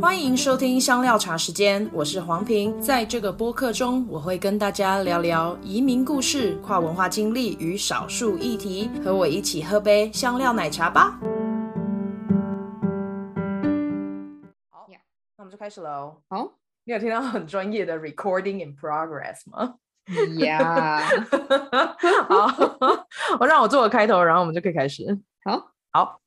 欢迎收听香料茶时间，我是黄平。在这个播客中，我会跟大家聊聊移民故事、跨文化经历与少数议题。和我一起喝杯香料奶茶吧。好，那我们就开始喽。好，你有听到很专业的 recording in progress 吗？呀，好，我让我做个开头，然后我们就可以开始。好，好。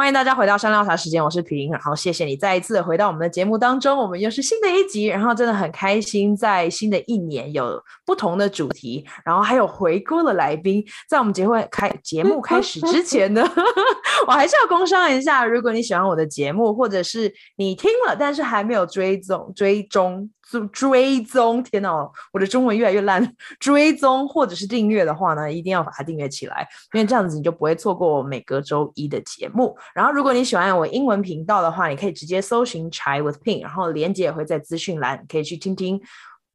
欢迎大家回到香料茶时间，我是平，然后谢谢你再一次回到我们的节目当中，我们又是新的一集，然后真的很开心，在新的一年有不同的主题，然后还有回锅的来宾，在我们节目开节目开始之前呢，我还是要工商一下，如果你喜欢我的节目，或者是你听了但是还没有追踪追踪。追踪，天哪，我的中文越来越烂。追踪或者是订阅的话呢，一定要把它订阅起来，因为这样子你就不会错过我每个周一的节目。然后，如果你喜欢我英文频道的话，你可以直接搜寻 Chai with Pink”，然后连接也会在资讯栏，可以去听听。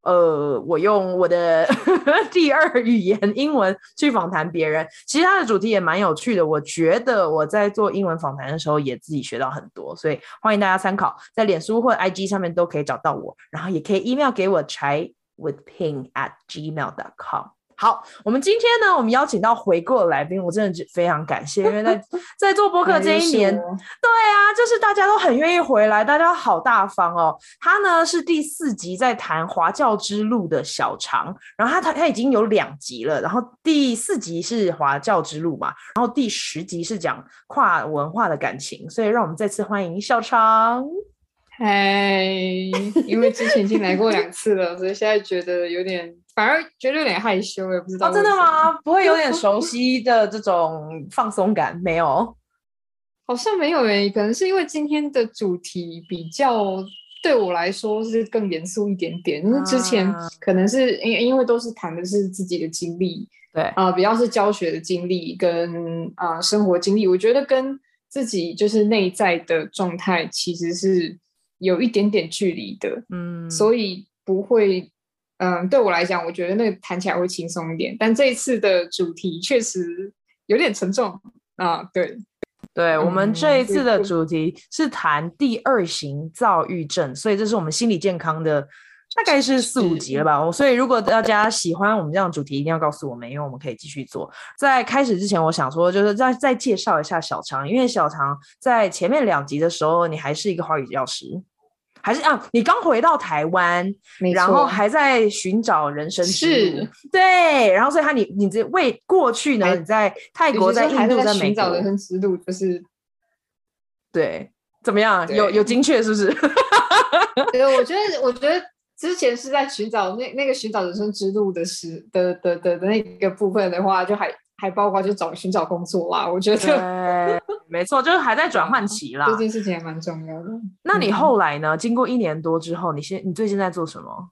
呃，我用我的 第二语言英文去访谈别人，其实它的主题也蛮有趣的。我觉得我在做英文访谈的时候也自己学到很多，所以欢迎大家参考，在脸书或 IG 上面都可以找到我，然后也可以 email 给我 Chai with Ping at gmail.com。好，我们今天呢，我们邀请到回锅的来宾，我真的非常感谢，因为在 在做播客这一年，对啊，就是大家都很愿意回来，大家好大方哦。他呢是第四集在谈华教之路的小常，然后他他他已经有两集了，然后第四集是华教之路嘛，然后第十集是讲跨文化的感情，所以让我们再次欢迎小常。嗨，因为之前已经来过两次了，所以现在觉得有点。反而觉得有点害羞，也不知道。哦，真的吗？不会有点熟 悉的这种放松感？没有，好像没有诶。可能是因为今天的主题比较对我来说是更严肃一点点，因为之前可能是因因为都是谈的是自己的经历，对啊，呃，比较是教学的经历跟啊，呃，生活经历，我觉得跟自己就是内在的状态其实是有一点点距离的，嗯，所以不会。嗯，对我来讲，我觉得那个弹起来会轻松一点。但这一次的主题确实有点沉重啊。对，对、嗯、我们这一次的主题是谈第二型躁郁症，所以这是我们心理健康的大概是四五集了吧。所以如果大家喜欢我们这样的主题，一定要告诉我们，因为我们可以继续做。在开始之前，我想说，就是再再介绍一下小常，因为小常在前面两集的时候，你还是一个华语教师。还是啊，你刚回到台湾，然后还在寻找人生之路，对，然后所以他你你这为过去呢，你在泰国、在印度、在美国寻找人生之路，就是对，怎么样？有有精确是不是？对，我觉得我觉得之前是在寻找那那个寻找人生之路的时的的的的那个部分的话，就还。还包括就找寻找工作啦，我觉得没错，就是还在转换期啦。这件事情还蛮重要的。那你后来呢？嗯、经过一年多之后，你现你最近在做什么？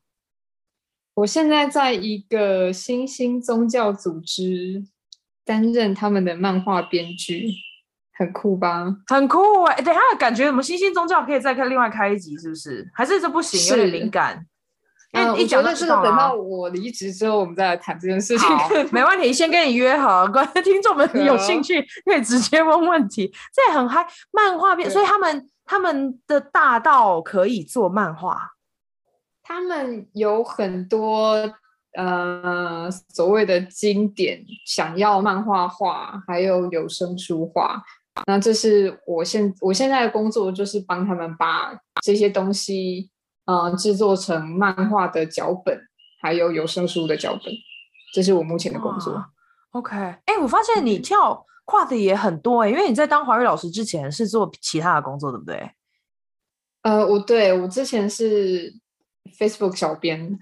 我现在在一个新兴宗教组织担任他们的漫画编剧，很酷吧？很酷哎、欸！等下感觉我们新兴宗教可以再开另外开一集，是不是？还是这不行？有点灵感。嗯，你觉得这个等到我离职之后，我们再来谈这件事情。没问题，先跟你约好，观众听众们有兴趣可以直接问问题。这也很嗨，漫画片，所以他们他们的大道可以做漫画。他们有很多呃所谓的经典，想要漫画化，还有有声书化。那这是我现我现在的工作，就是帮他们把这些东西。嗯，制作成漫画的脚本，还有有声书的脚本，这是我目前的工作。OK，哎、欸，我发现你跳跨的也很多哎、欸，因为你在当华语老师之前是做其他的工作，对不对？呃，我对我之前是 Facebook 小编。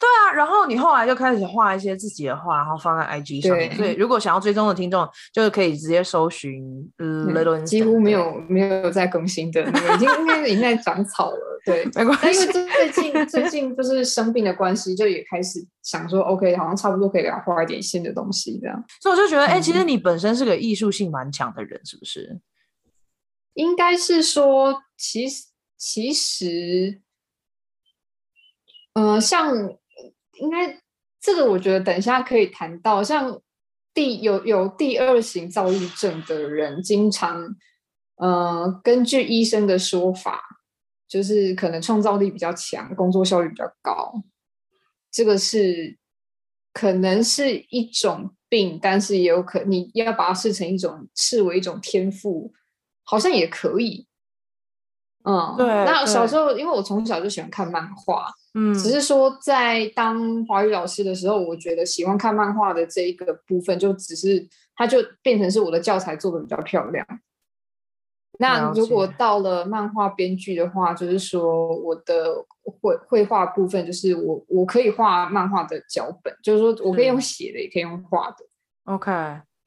对啊，然后你后来就开始画一些自己的画，然后放在 IG 上面。所以如果想要追踪的听众，就是可以直接搜寻。嗯，几乎没有没有在更新的，已经应该已经在长草了。对，没关系。因为最近最近就是生病的关系，就也开始想说，OK，好像差不多可以来画一点新的东西这样。所以我就觉得，哎、嗯，其实你本身是个艺术性蛮强的人，是不是？应该是说，其实其实，嗯、呃，像。应该这个我觉得等一下可以谈到，像第有有第二型躁郁症的人，经常呃根据医生的说法，就是可能创造力比较强，工作效率比较高。这个是可能是一种病，但是也有可你要把它视成一种视为一种天赋，好像也可以。嗯，对。那小时候，因为我从小就喜欢看漫画，嗯，只是说在当华语老师的时候，我觉得喜欢看漫画的这一个部分，就只是它就变成是我的教材做的比较漂亮。那如果到了漫画编剧的话，就是说我的绘绘画部分，就是我我可以画漫画的脚本，就是说我可以用写的，也可以用画的。OK，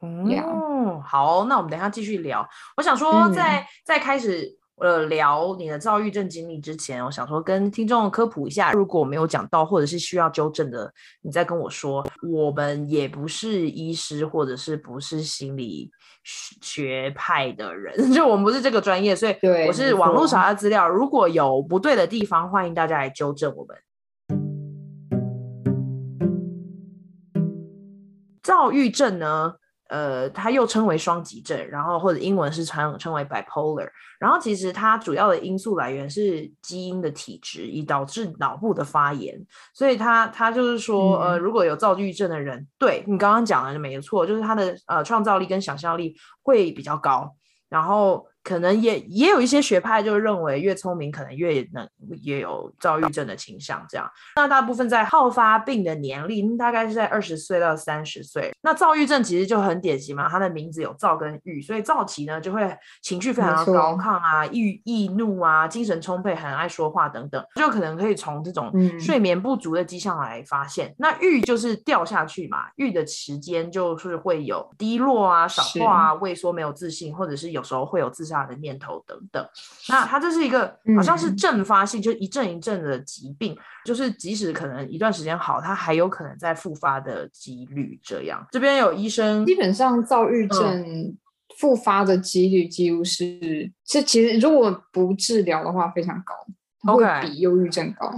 嗯好，那我们等一下继续聊。我想说在，在、嗯、在开始。呃，聊你的躁郁症经历之前，我想说跟听众科普一下，如果我没有讲到或者是需要纠正的，你再跟我说。我们也不是医师，或者是不是心理学派的人，就我们不是这个专业，所以我是网络查的资料。如果有不对的地方，欢迎大家来纠正我们。躁郁症呢？呃，它又称为双极症，然后或者英文是称称为 bipolar。然后其实它主要的因素来源是基因的体质，以导致脑部的发炎。所以它它就是说，呃，如果有躁郁症的人，对你刚刚讲的没错，就是他的呃创造力跟想象力会比较高，然后。可能也也有一些学派就认为越聪明可能越能也有躁郁症的倾向，这样。那大部分在好发病的年龄大概是在二十岁到三十岁。那躁郁症其实就很典型嘛，它的名字有躁跟郁，所以躁期呢就会情绪非常的高亢啊，易易怒啊，精神充沛，很爱说话等等，就可能可以从这种睡眠不足的迹象来发现。嗯、那郁就是掉下去嘛，郁的时间就是会有低落啊、少话啊、畏缩、没有自信，或者是有时候会有自。大的念头等等，那它这是一个好像是阵发性，嗯、就一阵一阵的疾病，就是即使可能一段时间好，它还有可能再复发的几率。这样，这边有医生，基本上躁郁症复发的几率几乎是，嗯、是其实如果不治疗的话非常高，会比忧郁症高。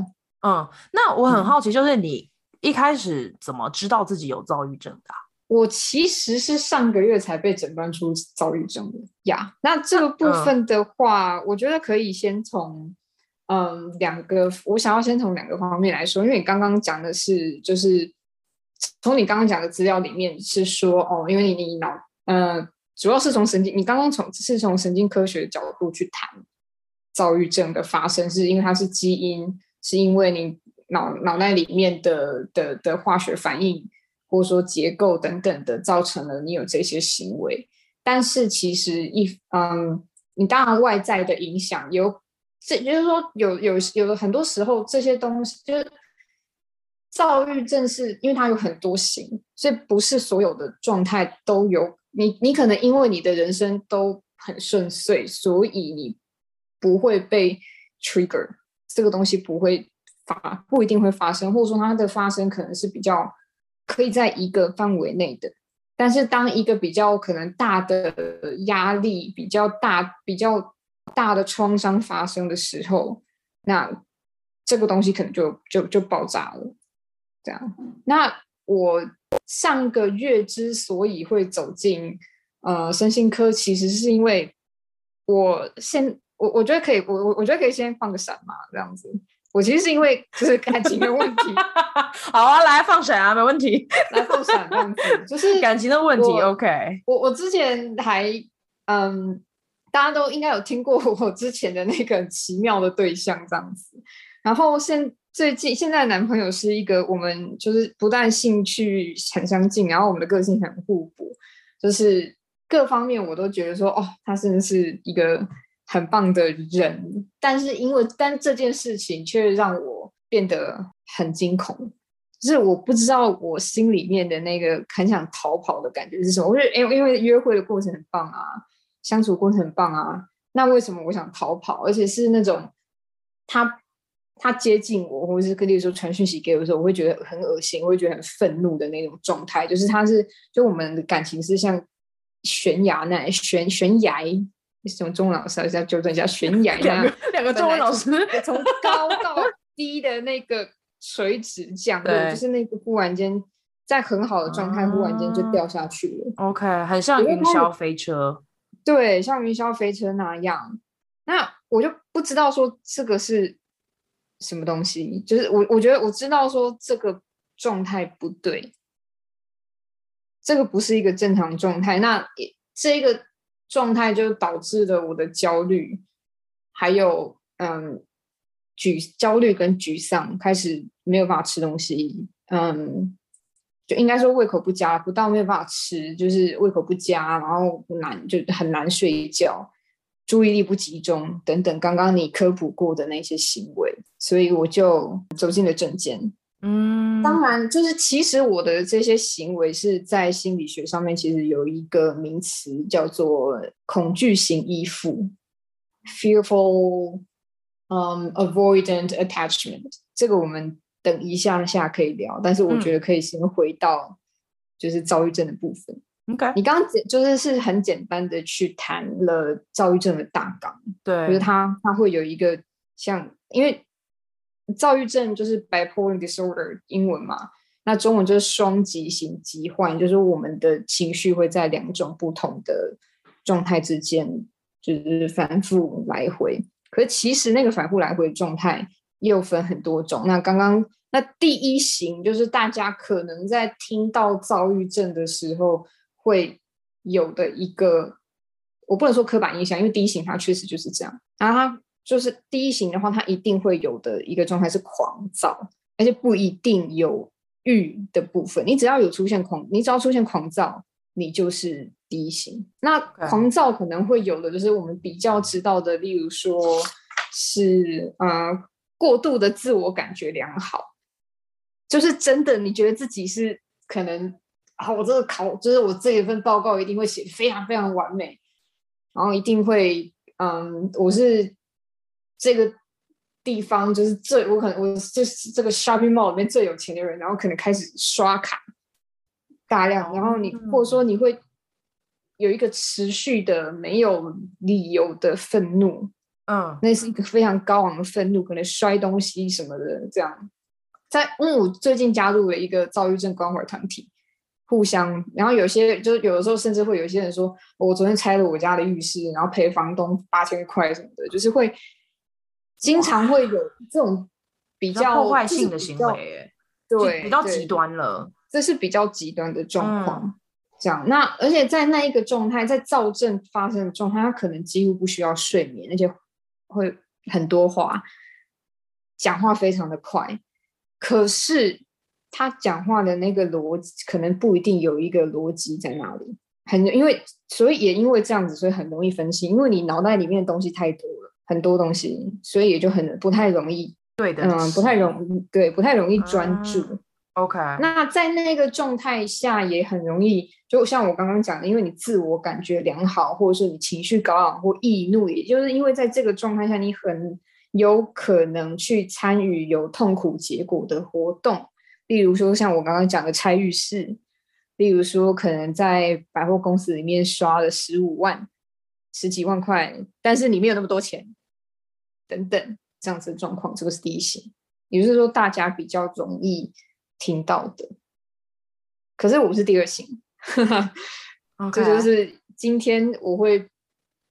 嗯，那我很好奇，就是你一开始怎么知道自己有躁郁症的？我其实是上个月才被诊断出躁郁症的呀。那这个部分的话，嗯、我觉得可以先从嗯两个，我想要先从两个方面来说，因为你刚刚讲的是，就是从你刚刚讲的资料里面是说哦，因为你你脑嗯，主要是从神经，你刚刚从是从神经科学的角度去谈躁郁症的发生，是因为它是基因，是因为你脑脑袋里面的的的化学反应。或者说结构等等的，造成了你有这些行为。但是其实一嗯，你当然外在的影响有，这就是说有有有很多时候这些东西，就是躁郁症是因为它有很多型，所以不是所有的状态都有。你你可能因为你的人生都很顺遂，所以你不会被 trigger 这个东西不会发，不一定会发生，或者说它的发生可能是比较。可以在一个范围内的，但是当一个比较可能大的压力、比较大、比较大的创伤发生的时候，那这个东西可能就就就爆炸了。这样，那我上个月之所以会走进呃身心科，其实是因为我先我我觉得可以，我我我觉得可以先放个闪嘛，这样子。我其实是因为就是感情的问题，好啊，来放闪啊，没问题，来放闪这样子，就是 感情的问题。OK，我我之前还嗯，大家都应该有听过我之前的那个奇妙的对象这样子，然后现最近现在男朋友是一个我们就是不但兴趣很相近，然后我们的个性很互补，就是各方面我都觉得说哦，他真的是一个。很棒的人，但是因为但这件事情却让我变得很惊恐，就是我不知道我心里面的那个很想逃跑的感觉是什么。我觉得，因为因为约会的过程很棒啊，相处过程很棒啊，那为什么我想逃跑？而且是那种他他接近我，或者是跟你说传讯息给我的时候，我会觉得很恶心，我会觉得很愤怒的那种状态。就是他是就我们的感情是像悬崖那悬悬崖。什么中文老师还是要纠正一下，悬崖两个两个中文老师从高到低的那个垂直降落，就是那个忽然间在很好的状态，忽然间就掉下去了。OK，很像云霄飞车，对，像云霄飞车那样。那我就不知道说这个是什么东西，就是我我觉得我知道说这个状态不对，这个不是一个正常状态。那这个状态就导致了我的焦虑，还有嗯，沮焦虑跟沮丧，开始没有办法吃东西，嗯。就应该说胃口不佳，不到没有办法吃，就是胃口不佳，然后难就很难睡觉，注意力不集中等等。刚刚你科普过的那些行为，所以我就走进了诊间。嗯，当然，就是其实我的这些行为是在心理学上面其实有一个名词叫做恐惧型依附 （fearful, um, avoidant attachment）。这个我们。等一下下可以聊，但是我觉得可以先回到就是躁郁症的部分。OK，你刚刚就是是很简单的去谈了躁郁症的大纲，对，就是它它会有一个像，因为躁郁症就是 bipolar disorder 英文嘛，那中文就是双极型疾患，就是我们的情绪会在两种不同的状态之间就是反复来回，可是其实那个反复来回的状态。又分很多种。那刚刚那第一型就是大家可能在听到躁郁症的时候会有的一个，我不能说刻板印象，因为第一型它确实就是这样。然后它就是第一型的话，它一定会有的一个状态是狂躁，而且不一定有欲的部分。你只要有出现狂，你只要出现狂躁，你就是第一型。那狂躁可能会有的就是我们比较知道的，例如说是啊。呃过度的自我感觉良好，就是真的，你觉得自己是可能啊，我这个考，就是我这一份报告一定会写非常非常完美，然后一定会，嗯，我是这个地方就是最，我可能我就是这个 shopping mall 里面最有钱的人，然后可能开始刷卡大量，然后你或者说你会有一个持续的没有理由的愤怒。嗯，那是一个非常高昂的愤怒，可能摔东西什么的，这样。在，因为我最近加入了一个躁郁症关怀团体，互相，然后有些就是有的时候甚至会有些人说，我昨天拆了我家的浴室，然后赔房东八千块什么的，就是会经常会有这种比较破坏性的行为，对，比较极端了，这是比较极端的状况。嗯、这样，那而且在那一个状态，在躁症发生的状态，他可能几乎不需要睡眠，而且。会很多话，讲话非常的快，可是他讲话的那个逻辑可能不一定有一个逻辑在那里，很因为所以也因为这样子，所以很容易分心，因为你脑袋里面的东西太多了，很多东西，所以也就很不太容易，对的，嗯，不太容易，对，不太容易专注。嗯 OK，那在那个状态下也很容易，就像我刚刚讲的，因为你自我感觉良好，或者是你情绪高昂或易怒，也就是因为在这个状态下，你很有可能去参与有痛苦结果的活动，例如说像我刚刚讲的拆浴室，例如说可能在百货公司里面刷了十五万、十几万块，但是你没有那么多钱，等等这样子的状况，这个是第一型，也就是说大家比较容易。听到的，可是我不是第二型，这.就是今天我会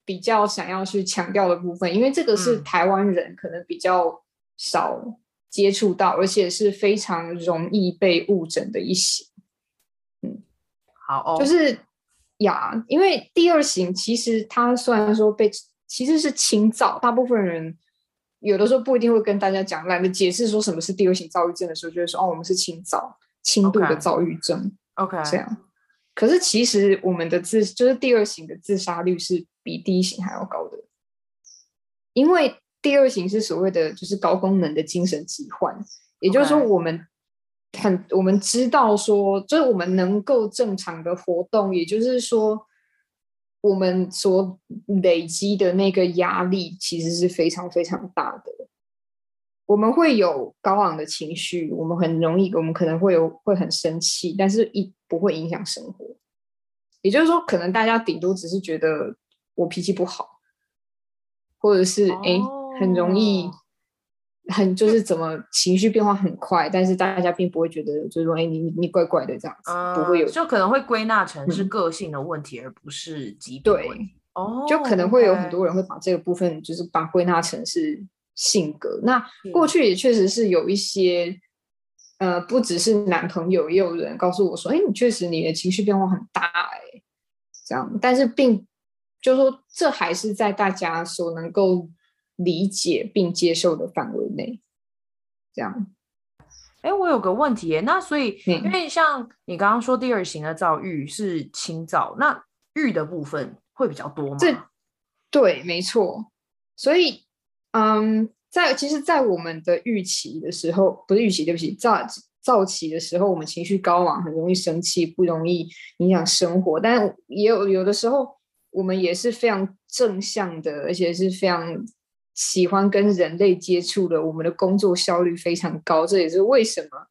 比较想要去强调的部分，因为这个是台湾人可能比较少接触到，嗯、而且是非常容易被误诊的一型。嗯，好、哦，就是呀，因为第二型其实他虽然说被其实是轻躁，大部分人。有的时候不一定会跟大家讲，懒得解释说什么是第二型躁郁症的时候，就会说哦，我们是轻躁、轻度的躁郁症。OK，这样。可是其实我们的自就是第二型的自杀率是比第一型还要高的，因为第二型是所谓的就是高功能的精神疾患，也就是说我们很我们知道说，就是我们能够正常的活动，也就是说。我们所累积的那个压力其实是非常非常大的。我们会有高昂的情绪，我们很容易，我们可能会有会很生气，但是一不会影响生活。也就是说，可能大家顶多只是觉得我脾气不好，或者是哎、很容易。很就是怎么情绪变化很快，但是大家并不会觉得就是说，哎，你你怪怪的这样子，嗯、不会有，就可能会归纳成是个性的问题，嗯、而不是疾病问题。哦，就可能会有很多人会把这个部分就是把归纳成是性格。那过去也确实是有一些，呃，不只是男朋友，也有人告诉我说：“哎，你确实你的情绪变化很大，哎，这样。”但是并就是说，这还是在大家所能够理解并接受的范围内，这样。哎，我有个问题，那所以，因为像你刚刚说第二型的躁郁是轻躁，那郁的部分会比较多吗？这对，没错。所以，嗯，在其实，在我们的预期的时候，不是预期，对不起，躁躁期的时候，我们情绪高昂，很容易生气，不容易影响生活。但也有有的时候，我们也是非常正向的，而且是非常。喜欢跟人类接触的，我们的工作效率非常高，这也是为什么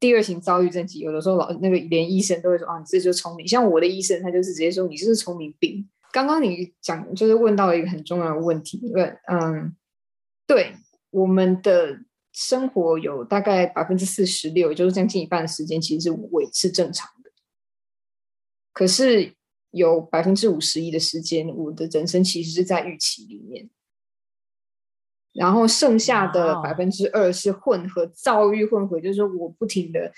第二型躁郁症有的时候老那个连医生都会说啊，你这就聪明。像我的医生，他就是直接说你是聪明病。刚刚你讲就是问到一个很重要的问题，问嗯，对，我们的生活有大概百分之四十六，也就是将近一半的时间其实是维持正常的，可是有百分之五十一的时间，我的人生其实是在预期里面。然后剩下的百分之二是混合躁郁混合，就是说我不停的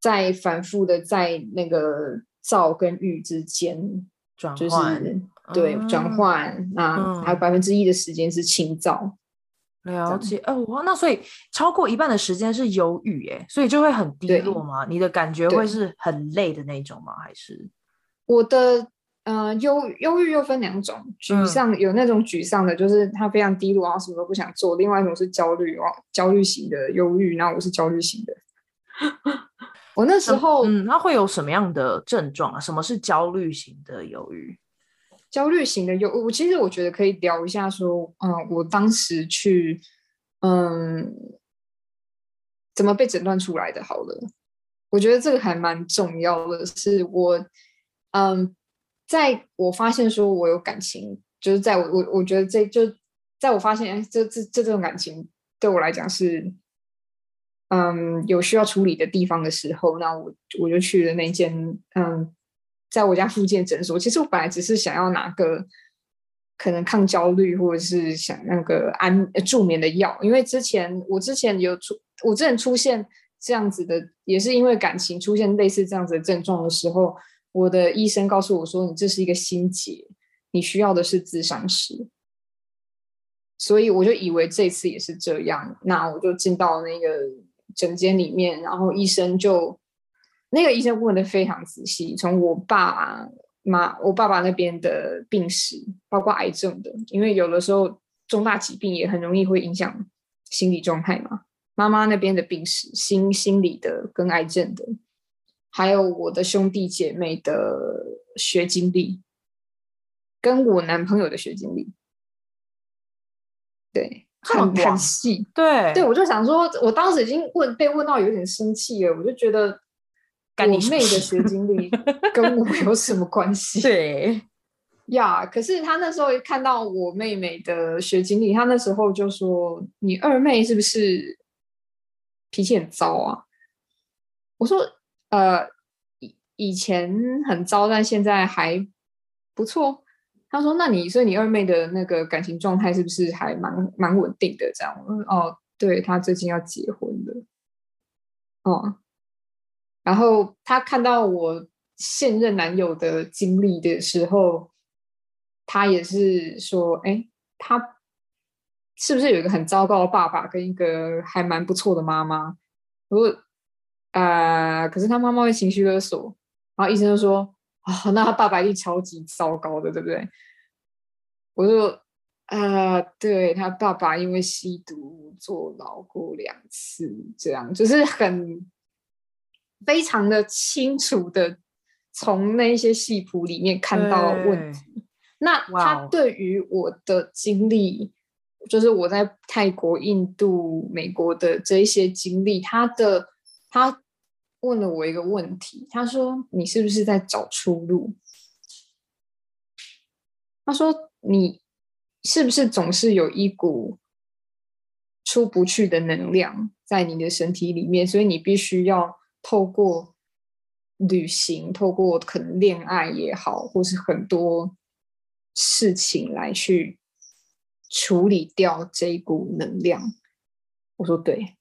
在反复的在那个躁跟郁之间转换，就是、对、嗯、转换。那还有百分之一的时间是轻躁。了解哦，哇，那所以超过一半的时间是忧郁，哎，所以就会很低落吗？你的感觉会是很累的那种吗？还是我的？呃，忧忧郁又分两种，沮丧、嗯、有那种沮丧的，就是他非常低落，然后什么都不想做；另外一种是焦虑哦，焦虑型的忧郁。然后我是焦虑型的。我那时候，嗯，那会有什么样的症状啊？什么是焦虑型的忧郁？焦虑型的忧，我其实我觉得可以聊一下，说，嗯、呃，我当时去，嗯，怎么被诊断出来的？好了，我觉得这个还蛮重要的，是我，嗯。在我发现说我有感情，就是在我我我觉得这就在我发现哎，这这这种感情对我来讲是，嗯，有需要处理的地方的时候，那我我就去了那间嗯，在我家附近诊所。其实我本来只是想要拿个可能抗焦虑或者是想那个安助眠的药，因为之前我之前有出我之前出现这样子的，也是因为感情出现类似这样子的症状的时候。我的医生告诉我说：“你这是一个心结，你需要的是咨商师。”所以我就以为这次也是这样，那我就进到那个诊间里面，然后医生就那个医生问的非常仔细，从我爸妈、我爸爸那边的病史，包括癌症的，因为有的时候重大疾病也很容易会影响心理状态嘛。妈妈那边的病史，心心理的跟癌症的。还有我的兄弟姐妹的学经历，跟我男朋友的学经历，对，很很细，对对，我就想说，我当时已经问被问到有点生气了，我就觉得我妹的学经历 跟我有什么关系？对呀，可是他那时候一看到我妹妹的学经历，他那时候就说：“你二妹是不是脾气很糟啊？”我说。呃，以以前很糟，但现在还不错。他说：“那你所以你二妹的那个感情状态是不是还蛮蛮稳定的？”这样，：“哦，对，她最近要结婚了。”哦，然后他看到我现任男友的经历的时候，他也是说：“哎，他是不是有一个很糟糕的爸爸，跟一个还蛮不错的妈妈？”如果啊、呃！可是他妈妈会情绪勒索，然后医生就说：“啊、哦，那他爸爸一定超级糟糕的，对不对？”我就：“啊、呃，对，他爸爸因为吸毒坐牢过两次，这样就是很非常的清楚的从那些戏谱里面看到问题。那他对于我的经历，就是我在泰国、印度、美国的这一些经历，他的他。问了我一个问题，他说：“你是不是在找出路？”他说：“你是不是总是有一股出不去的能量在你的身体里面？所以你必须要透过旅行，透过可能恋爱也好，或是很多事情来去处理掉这一股能量。我说对，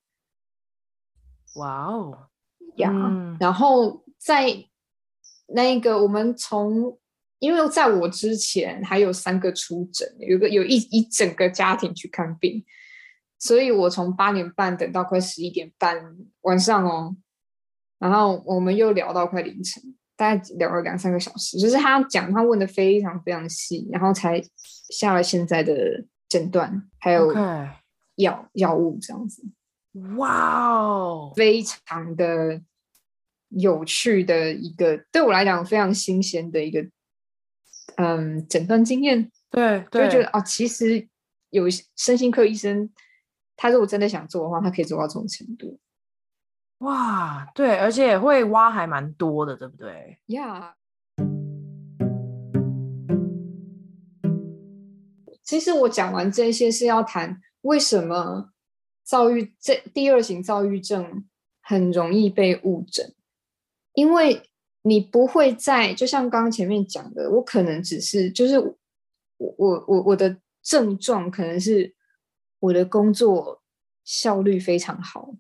哇哦呀！然后在那个我们从，因为在我之前还有三个出诊，有个有一一整个家庭去看病，所以我从八点半等到快十一点半晚上哦，然后我们又聊到快凌晨，大概聊了两三个小时，就是他讲他问的非常非常细，然后才下了现在的诊断，还有药药物这样子。哇哦，非常的有趣的一个，对我来讲非常新鲜的一个，嗯，诊断经验。对，对，就觉得哦，其实有身心科医生，他如果真的想做的话，他可以做到这种程度。哇，对，而且会挖还蛮多的，对不对？呀、yeah。其实我讲完这些是要谈为什么躁郁这第二型躁郁症很容易被误诊，因为你不会在，就像刚刚前面讲的，我可能只是就是我我我我的症状可能是我的工作效率非常好。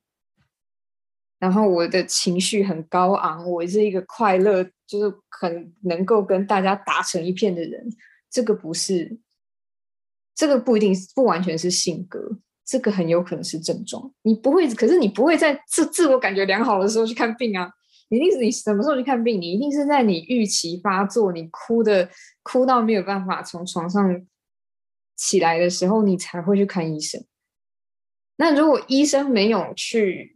然后我的情绪很高昂，我是一个快乐，就是很能够跟大家打成一片的人。这个不是，这个不一定不完全是性格，这个很有可能是症状。你不会，可是你不会在自自我感觉良好的时候去看病啊！一定是你什么时候去看病？你一定是在你预期发作，你哭的哭到没有办法从床上起来的时候，你才会去看医生。那如果医生没有去。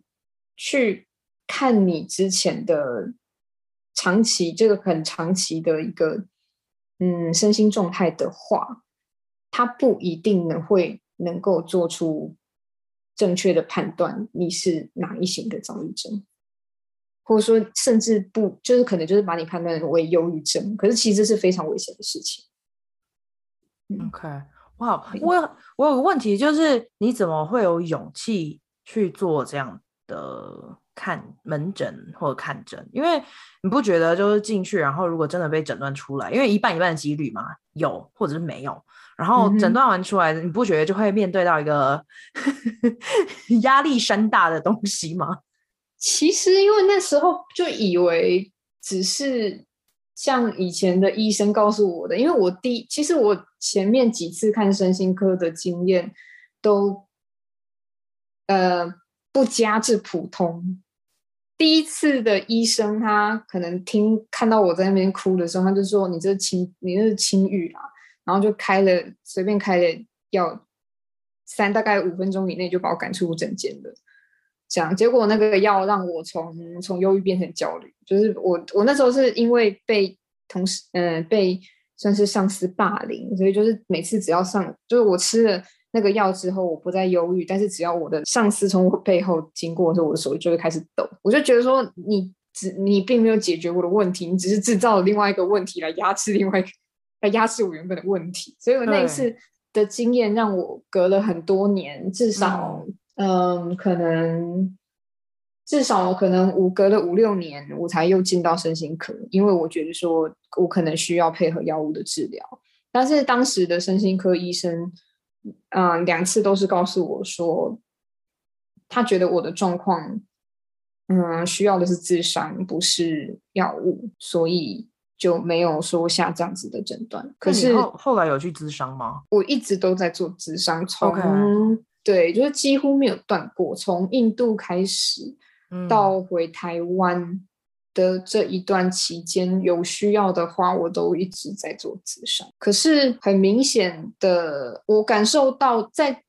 去看你之前的长期，这个很长期的一个嗯身心状态的话，他不一定能会能够做出正确的判断，你是哪一型的躁郁症，或者说甚至不就是可能就是把你判断为忧郁症，可是其实是非常危险的事情。OK，哇，我我有个问题，就是你怎么会有勇气去做这样的看门诊或者看诊，因为你不觉得就是进去，然后如果真的被诊断出来，因为一半一半的几率嘛，有或者是没有，然后诊断完出来，嗯、你不觉得就会面对到一个 压力山大的东西吗？其实因为那时候就以为只是像以前的医生告诉我的，因为我第其实我前面几次看身心科的经验都呃。不加至普通。第一次的医生，他可能听看到我在那边哭的时候，他就说：“你这轻，你这是轻郁啦。”然后就开了随便开了药，三大概五分钟以内就把我赶出诊间了。这样，结果那个药让我从从忧郁变成焦虑。就是我我那时候是因为被同事嗯、呃、被算是上司霸凌，所以就是每次只要上就是我吃了。那个药之后，我不再忧郁，但是只要我的上司从我背后经过的时候，我的手就会开始抖。我就觉得说，你只你并没有解决我的问题，你只是制造了另外一个问题来压制另外一个，来压制我原本的问题。所以我那一次的经验让我隔了很多年，至少嗯，嗯，可能至少可能五隔了五六年，我才又进到身心科，因为我觉得说我可能需要配合药物的治疗。但是当时的身心科医生。嗯，两次都是告诉我说，他觉得我的状况，嗯，需要的是智商，不是药物，所以就没有说下这样子的诊断。可是后，后来有去咨商吗？我一直都在做咨商，从，Okay. 对，就是几乎没有断过，从印度开始到回台湾。嗯的这一段期间，有需要的话，我都一直在做咨商。可是很明显的，我感受到在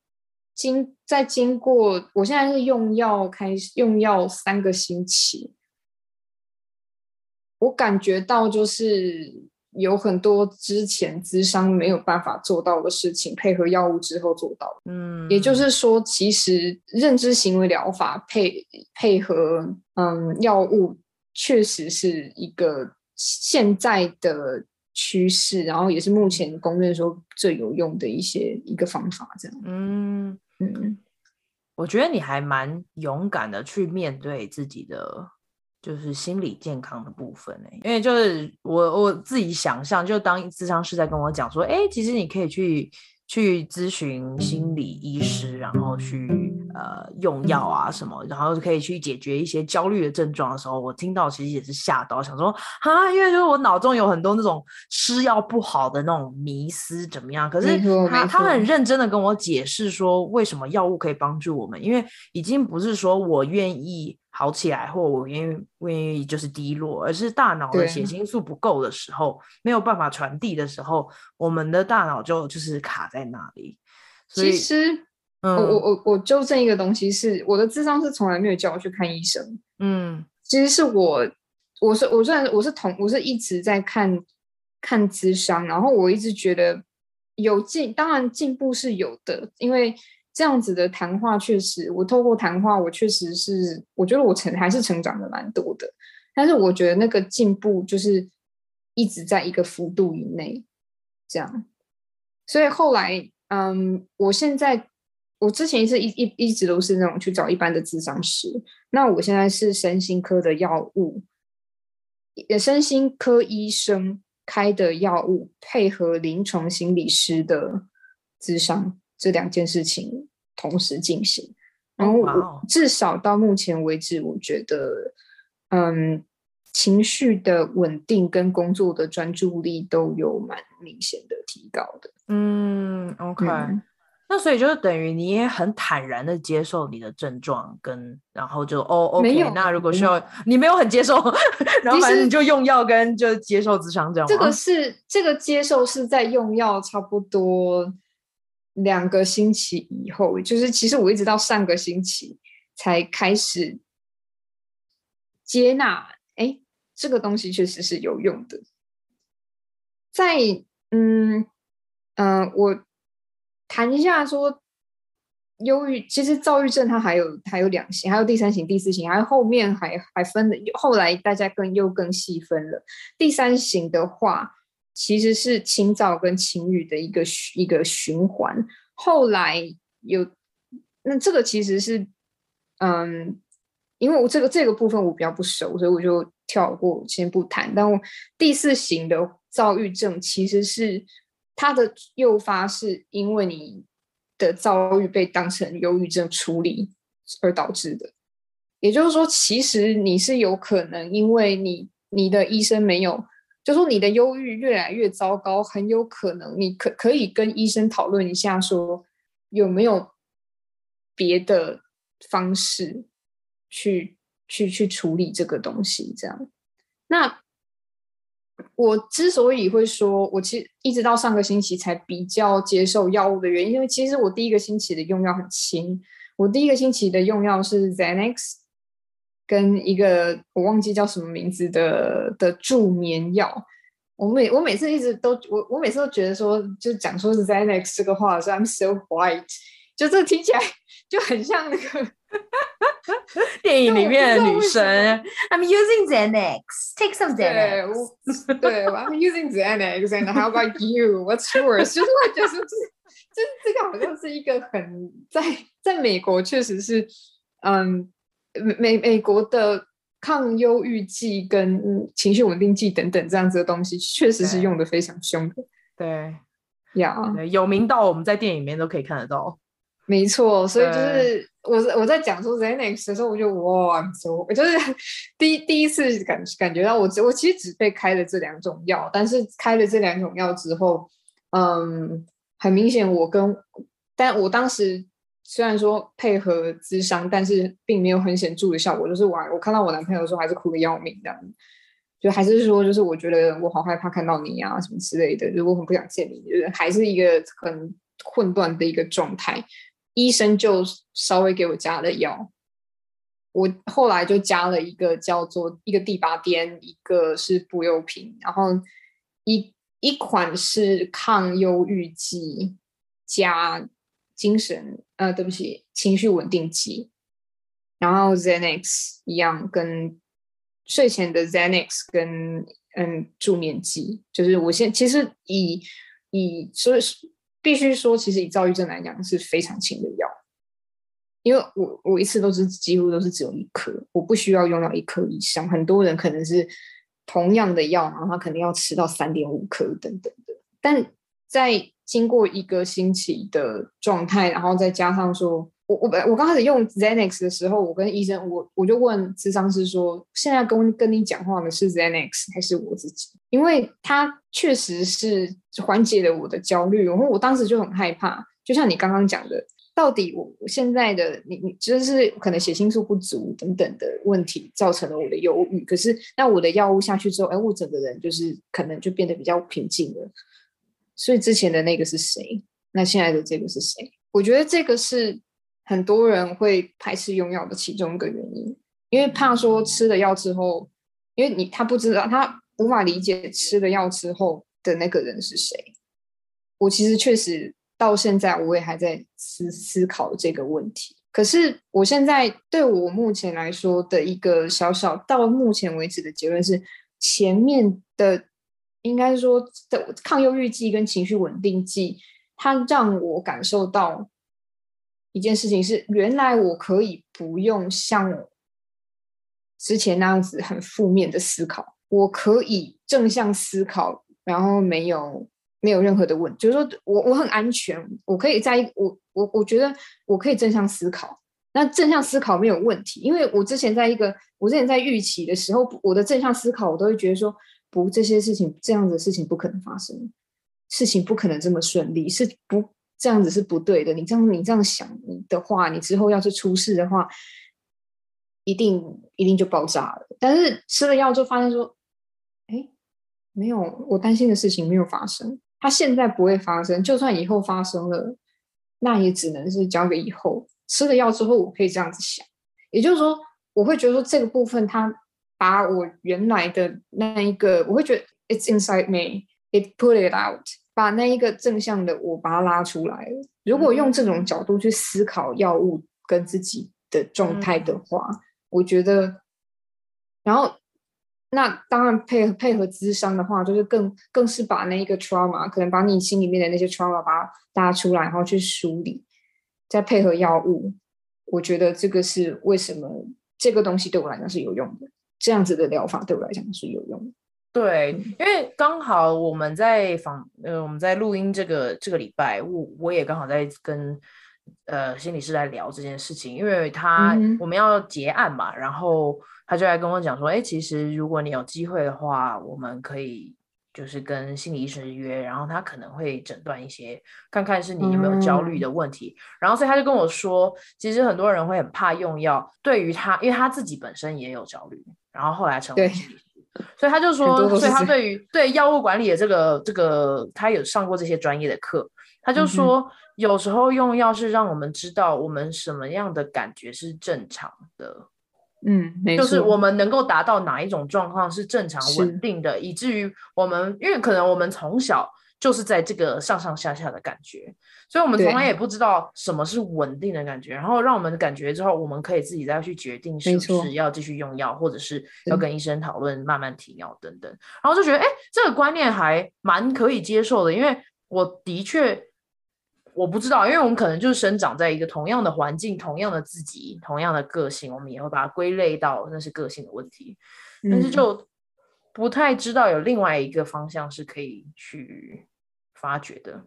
经在经过，我现在是用药开始用药三个星期，我感觉到就是有很多之前咨商没有办法做到的事情，配合药物之后做到。嗯，也就是说，其实认知行为疗法配配合嗯药物。确实是一个现在的趋势，然后也是目前公认说最有用的一些一个方法。这样，嗯嗯，我觉得你还蛮勇敢的去面对自己的就是心理健康的部分呢？因为就是我我自己想象，就当咨商师在跟我讲说，哎，其实你可以去。去咨询心理医师，然后去呃用药啊什么，然后可以去解决一些焦虑的症状的时候，我听到其实也是吓到，想说啊，因为就是我脑中有很多那种吃药不好的那种迷思怎么样？可是他他很认真的跟我解释说，为什么药物可以帮助我们，因为已经不是说我愿意。好起来，或我愿意愿意就是低落，而是大脑的血清素不够的时候，没有办法传递的时候，我们的大脑就就是卡在那里。所以，其实，嗯、我我我我纠正一个东西是，我的智商是从来没有叫我去看医生。嗯，其实是我，我是我虽然我是同我是一直在看看智商，然后我一直觉得有进，当然进步是有的，因为。这样子的谈话确实，我透过谈话，我确实是，我觉得我成还是成长的蛮多的。但是我觉得那个进步就是一直在一个幅度以内，这样。所以后来，嗯，我现在我之前是一一一直都是那种去找一般的咨商师，那我现在是身心科的药物，也身心科医生开的药物，配合临床心理师的智商。这两件事情同时进行，然后至少到目前为止，我觉得，嗯，情绪的稳定跟工作的专注力都有蛮明显的提高的。嗯，OK，嗯，那所以就是等于你也很坦然的接受你的症状，跟然后就哦，OK，那如果需要你没有很接受，然后反正你就用药跟就接受智商这样。这个是这个接受是在用药差不多。两个星期以后，就是其实我一直到上个星期才开始接纳，哎，这个东西确实是有用的。在嗯嗯、我谈一下说，忧郁其实躁郁症它还有还有两型，还有第三型、第四型，还有后面还还分的，后来大家更又更细分了。第三型的话。其实是清躁跟情郁的一个一个循环。后来有，那这个其实是，嗯，因为我这个这个部分我比较不熟，所以我就跳过，先不谈。但我第四型的躁郁症其实是它的诱发是因为你的躁郁被当成忧郁症处理而导致的。也就是说，其实你是有可能因为你你的医生没有。就说你的忧郁越来越糟糕，很有可能你可可以跟医生讨论一下，说有没有别的方式去去去处理这个东西。这样，那我之所以会说，我其实一直到上个星期才比较接受药物的原因，因为其实我第一个星期的用药很轻，我第一个星期的用药是 Xanax。跟一个我忘记叫什么名字的的助眠药，我每我每次一直都我我每次都觉得说，就讲说是 Xanax 这个话说 I'm so white，就这听起来就很像那个 电影里面的女神。I'm using Xanax，take some Xanax。对，I'm using Xanax，and how about you？What's yours？就是我觉得就是就是这个好像是一个很在在美国确实是嗯。美美国的抗忧郁剂跟情绪稳定剂等等这样子的东西，确实是用的非常凶的。对，呀，yeah. 有名到我们在电影里面都可以看得到。没错，所以就是我我在讲说 Xanax 的时候，我就哇，我就是 第一第一次感感觉到我我其实只被开了这两种药，但是开了这两种药之后，嗯，很明显我跟但我当时。虽然说配合咨商，但是并没有很显著的效果。就是我，我看到我男朋友的时候，还是哭的要命这样。就还是说，就是我觉得我好害怕看到你啊，什么之类的。就我很不想见你，就是还是一个很混乱的一个状态。医生就稍微给我加了药，我后来就加了一个叫做一个地巴颠，一个是布优平，然后一一款是抗忧郁剂加。精神呃，对不起，情绪稳定剂，然后 Xanax 一样，跟睡前的 Xanax 跟嗯助眠剂，就是我现其实以以所以必须说，其实以躁郁症来讲是非常轻的药，因为我我一次都是几乎都是只有一颗，我不需要用到一颗以上。很多人可能是同样的药，然后他肯定要吃到三点五颗等等的。但在经过一个星期的状态，然后再加上说，我我我刚开始用 Xanax 的时候，我跟医生我我就问咨商师说，现在跟跟你讲话的是 Xanax 还是我自己？因为他确实是缓解了我的焦虑，然后我当时就很害怕，就像你刚刚讲的。到底我现在的你你就是可能血清素不足等等的问题造成了我的忧郁，可是那我的药物下去之后，哎，我整个人就是可能就变得比较平静了。所以之前的那个是谁？那现在的这个是谁？我觉得这个是很多人会排斥用药的其中一个原因，因为怕说吃了药之后，因为你他不知道，他无法理解吃了药之后的那个人是谁。我其实确实。到现在我也还在思思考这个问题。可是我现在对我目前来说的一个小小到目前为止的结论是，前面的应该说的抗忧郁剂跟情绪稳定剂，它让我感受到一件事情是，原来我可以不用像之前那样子很负面的思考，我可以正向思考，然后没有。没有任何的问，就是说我我很安全，我可以在我我我觉得我可以正向思考，那正向思考没有问题，因为我之前在一个我之前在预期的时候，我的正向思考我都会觉得说不，这些事情这样子事情不可能发生，事情不可能这么顺利，是不这样子是不对的，你这样你这样想的话，你之后要是出事的话，一定一定就爆炸了。但是吃了药之后发现说，哎，没有，我担心的事情没有发生。它现在不会发生，就算以后发生了，那也只能是交给以后。吃了药之后，我可以这样子想，也就是说，我会觉得说这个部分，它把我原来的那一个，我会觉得 it's inside me，it put it out，把那一个正向的我把它拉出来了。如果用这种角度去思考药物跟自己的状态的话，嗯、我觉得，然后。那当然配合配合咨商的话，就是更更是把那一个 trauma，可能把你心里面的那些 trauma 把它拉出来，然后去梳理，再配合药物，我觉得这个是为什么这个东西对我来讲是有用的，这样子的疗法对我来讲是有用的。对，因为刚好我们在访呃我们在录音这个这个礼拜，我我也刚好在跟呃心理师在聊这件事情，因为他、嗯、我们要结案嘛，然后。他就来跟我讲说，哎，其实如果你有机会的话，我们可以就是跟心理医生约，然后他可能会诊断一些，看看是你有没有焦虑的问题。嗯、然后所以他就跟我说，其实很多人会很怕用药，对于他，因为他自己本身也有焦虑，然后后来成为心理师，所以他就说，所以他对于对药物管理的这个这个，他有上过这些专业的课，他就说，嗯、有时候用药是让我们知道我们什么样的感觉是正常的。嗯，没错，就是我们能够达到哪一种状况是正常稳定的，以至于我们，因为可能我们从小就是在这个上上下下的感觉，所以我们从来也不知道什么是稳定的感觉。然后让我们感觉之后，我们可以自己再去决定是不是要继续用药，或者是要跟医生讨论慢慢停药等等。然后就觉得，哎，这个观念还蛮可以接受的，因为我的确。我不知道，因为我们可能就是生长在一个同样的环境、同样的自己、同样的个性，我们也会把它归类到那是个性的问题，但是就不太知道有另外一个方向是可以去发觉的。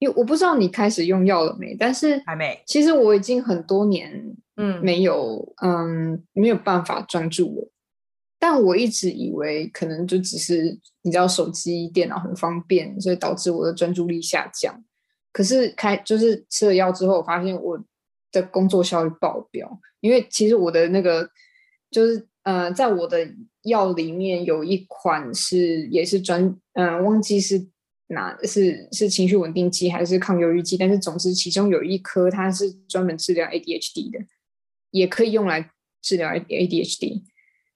因为我不知道你开始用药了没，但是还没。其实我已经很多年嗯没有嗯，嗯没有办法专注了，但我一直以为可能就只是你知道手机、电脑很方便，所以导致我的专注力下降。可是开就是吃了药之后，我发现我的工作效率爆表，因为其实我的那个就是呃，在我的药里面有一款是也是专嗯、呃，忘记是哪是是情绪稳定剂还是抗忧郁剂，但是总之其中有一颗它是专门治疗 ADHD 的，也可以用来治疗 ADHD，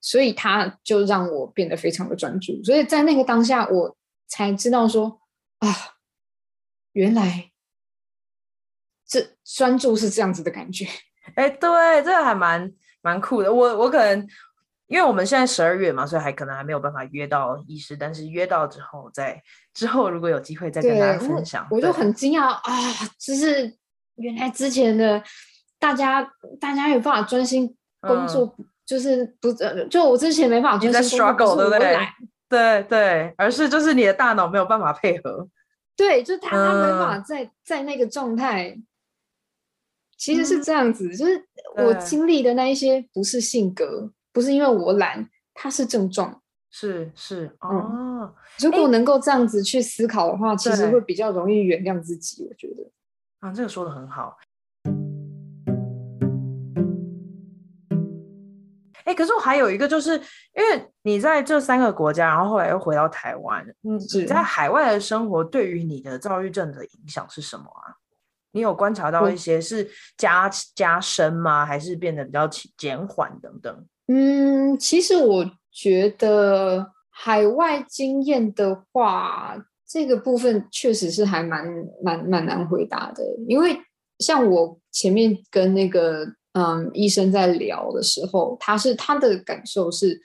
所以它就让我变得非常的专注，所以在那个当下我才知道说啊。原来这专注是这样子的感觉，哎，对，这个还蛮蛮酷的。我我可能因为我们现在十二月嘛，所以还可能还没有办法约到医师，但是约到之后再，之后如果有机会再跟大家分享，我，我就很惊讶啊！就是原来之前的大家大家有办法专心工作，嗯、就是不就我之前没办法专心工作，对不对？对对，而是就是你的大脑没有办法配合。对，就他他没办法在、嗯、在那个状态，其实是这样子，嗯、就是我经历的那一些不是性格，不是因为我懒，它是症状。是是哦、嗯，如果能够这样子去思考的话，其实会比较容易原谅自己。我觉得啊，这个说的很好。哎，可是我还有一个，就是因为你在这三个国家，然后后来又回到台湾，你你在海外的生活对于你的躁郁症的影响是什么啊？你有观察到一些是加加深吗？还是变得比较减缓等等？嗯，其实我。觉得海外经验的话，这个部分确实是还蛮蛮蛮难回答的，因为像我前面跟那个嗯医生在聊的时候，他是他的感受是，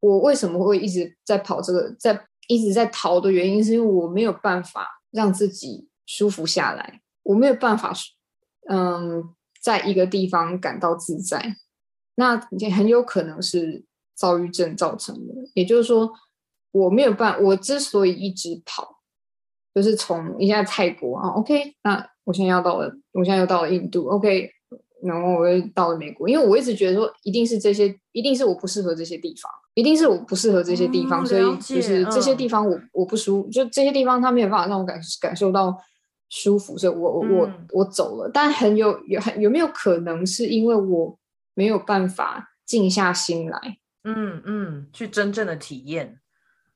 我为什么会一直在跑这个，在一直在逃的原因，是因为我没有办法让自己舒服下来，我没有办法嗯在一个地方感到自在，那也很有可能是。躁郁症造成的，也就是说，我没有办，我之所以一直跑，就是从一下泰国啊，OK，那我现在要到了，我现在又到了印度，OK，然后我又到了美国，因为我一直觉得说，一定是这些，一定是我不适合这些地方，一定是我不适合这些地方，嗯、所以就是这些地方我、嗯、我不舒服，就这些地方他没有办法让我感感受到舒服，所以我、我、我我走了，但很有有很有没有可能是因为我没有办法静下心来？嗯嗯，去真正的体验，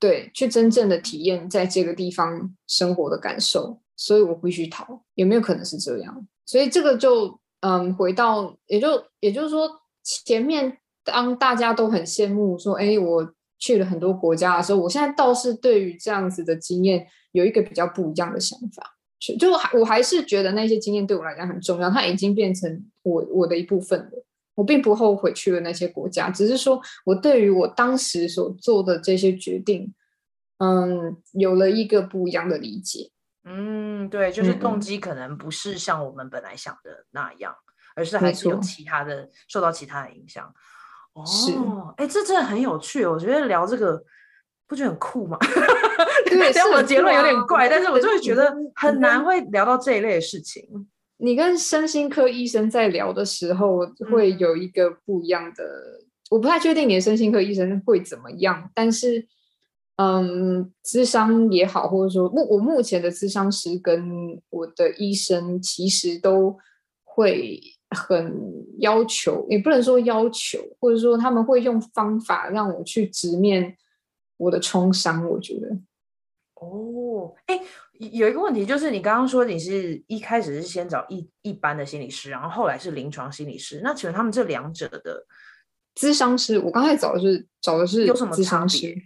对，去真正的体验在这个地方生活的感受，所以我必须逃。有没有可能是这样？所以这个就嗯，回到也就也就是说，前面当大家都很羡慕说，哎，我去了很多国家的时候，我现在倒是对于这样子的经验有一个比较不一样的想法，就还我还是觉得那些经验对我来讲很重要，它已经变成我我的一部分了。我并不后悔去了那些国家，只是说我对于我当时所做的这些决定，嗯，有了一个不一样的理解。嗯，对，就是动机可能不是像我们本来想的那样，嗯、而是还是有其他的受到其他的影响。是哦，哎，这真的很有趣。我觉得聊这个不觉得很酷吗？对，虽然我的结论有点怪，但是我就会觉得很难会聊到这一类的事情。你跟身心科医生在聊的时候，会有一个不一样的。嗯、我不太确定你的身心科医生会怎么样，但是，嗯，咨商也好，或者说目我目前的咨商师跟我的医生，其实都会很要求，也不能说要求，或者说他们会用方法让我去直面我的创伤。我觉得，哦，哎。有一个问题，就是你刚刚说你是一开始是先找一一般的心理师，然后后来是临床心理师。那请问他们这两者的咨商师，我刚才找的是找的是有什么差别？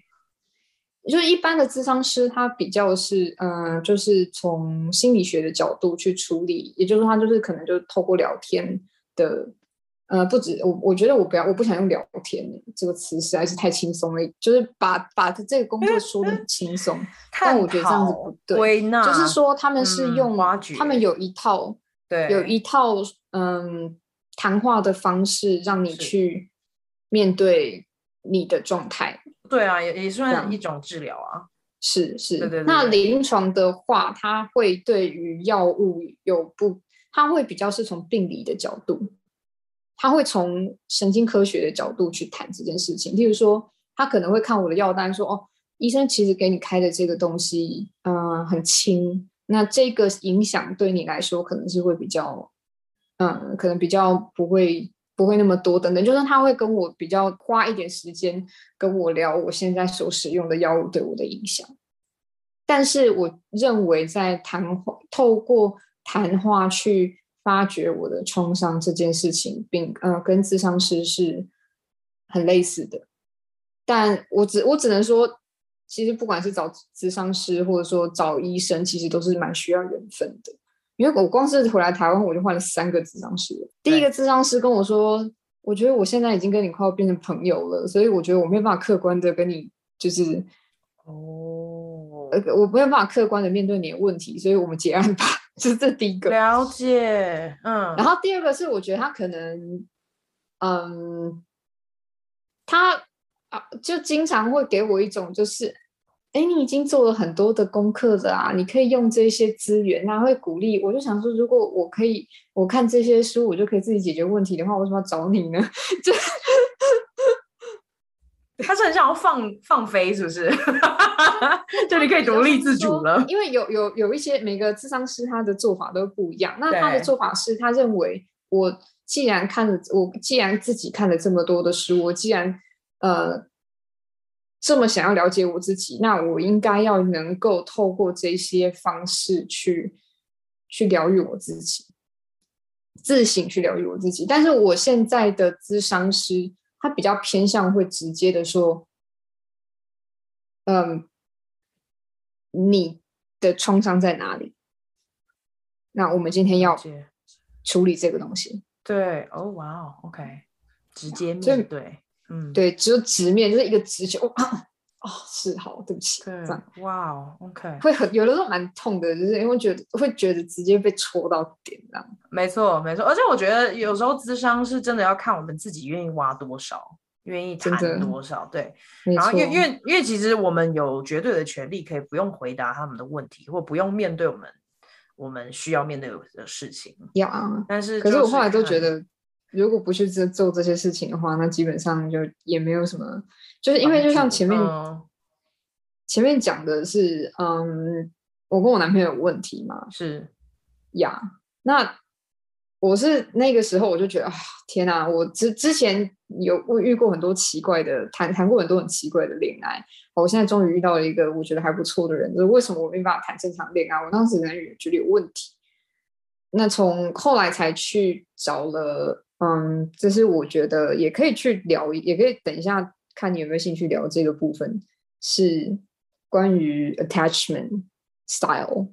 就是一般的咨商师，他比较是嗯、呃，就是从心理学的角度去处理，也就是说，他就是可能就透过聊天的。呃，不止我，我觉得我不要，我不想用聊天这个词实在是太轻松了，就是把把这个工作说的很轻松，但我觉得这样子不对。就是说他们是用，嗯、他们有一套，对，有一套嗯谈话的方式，让你去面对你的状态。对啊，也也算一种治疗啊。是是，对对对。那临床的话，它会对于药物有不，它会比较是从病理的角度。他会从神经科学的角度去谈这件事情，例如说，他可能会看我的药单，说：“哦，医生其实给你开的这个东西，嗯、很轻，那这个影响对你来说可能是会比较，嗯、可能比较不会不会那么多等等。”就是他会跟我比较花一点时间跟我聊我现在所使用的药物对我的影响。但是我认为在谈话，透过谈话去。发掘我的创伤这件事情，并呃跟咨商师是很类似的，但我只我只能说，其实不管是找咨商师或者说找医生，其实都是蛮需要缘分的。因为我光是回来台湾，我就换了三个咨商师。第一个咨商师跟我说，我觉得我现在已经跟你快要变成朋友了，所以我觉得我没有办法客观的跟你就是哦，呃，我没有办法客观的面对你的问题，所以我们结案吧。就是这第一个。了解，嗯。然后第二个是，我觉得他可能，嗯，他啊，就经常会给我一种就是。哎，你已经做了很多的功课的啊！你可以用这些资源，他会鼓励。我就想说，如果我可以，我看这些书，我就可以自己解决问题的话，为什么要找你呢？就他是很想要放放飞，是不是？就你可以独立自主了。因为有有有一些每个咨商师他的做法都不一样。那他的做法是他认为，我既然看了，我既然自己看了这么多的书，我既然呃。这么想要了解我自己，那我应该要能够透过这些方式去去疗愈我自己，自省去疗愈我自己。但是我现在的智商师，他比较偏向会直接的说，嗯，你的创伤在哪里？那我们今天要处理这个东西。对，哦，哇哦，OK，直接面对。嗯，对，只有直面，就是一个直球。哦，哦，是好，对不起。对，这样哇哦，OK，会很有的时候蛮痛的，就是因为觉得会觉得直接被戳到点这样。没错，没错，而且我觉得有时候智商是真的要看我们自己愿意挖多少，愿意谈多少。对，然后因为因为因为其实我们有绝对的权利，可以不用回答他们的问题，或不用面对我们我们需要面对的事情。要啊，但是可是我后来都觉得。如果不去做做这些事情的话，那基本上就也没有什么，就是因为就像前面、嗯、前面讲的是，嗯，我跟我男朋友有问题嘛，是呀。那我是那个时候我就觉得啊，天哪！我之之前有我遇过很多奇怪的谈谈过很多很奇怪的恋爱，我现在终于遇到了一个我觉得还不错的人。就是为什么我没办法谈正常恋爱？我当时人觉得有问题。那从后来才去找了。嗯，这是我觉得也可以去聊，也可以等一下看你有没有兴趣聊这个部分，是关于 attachment style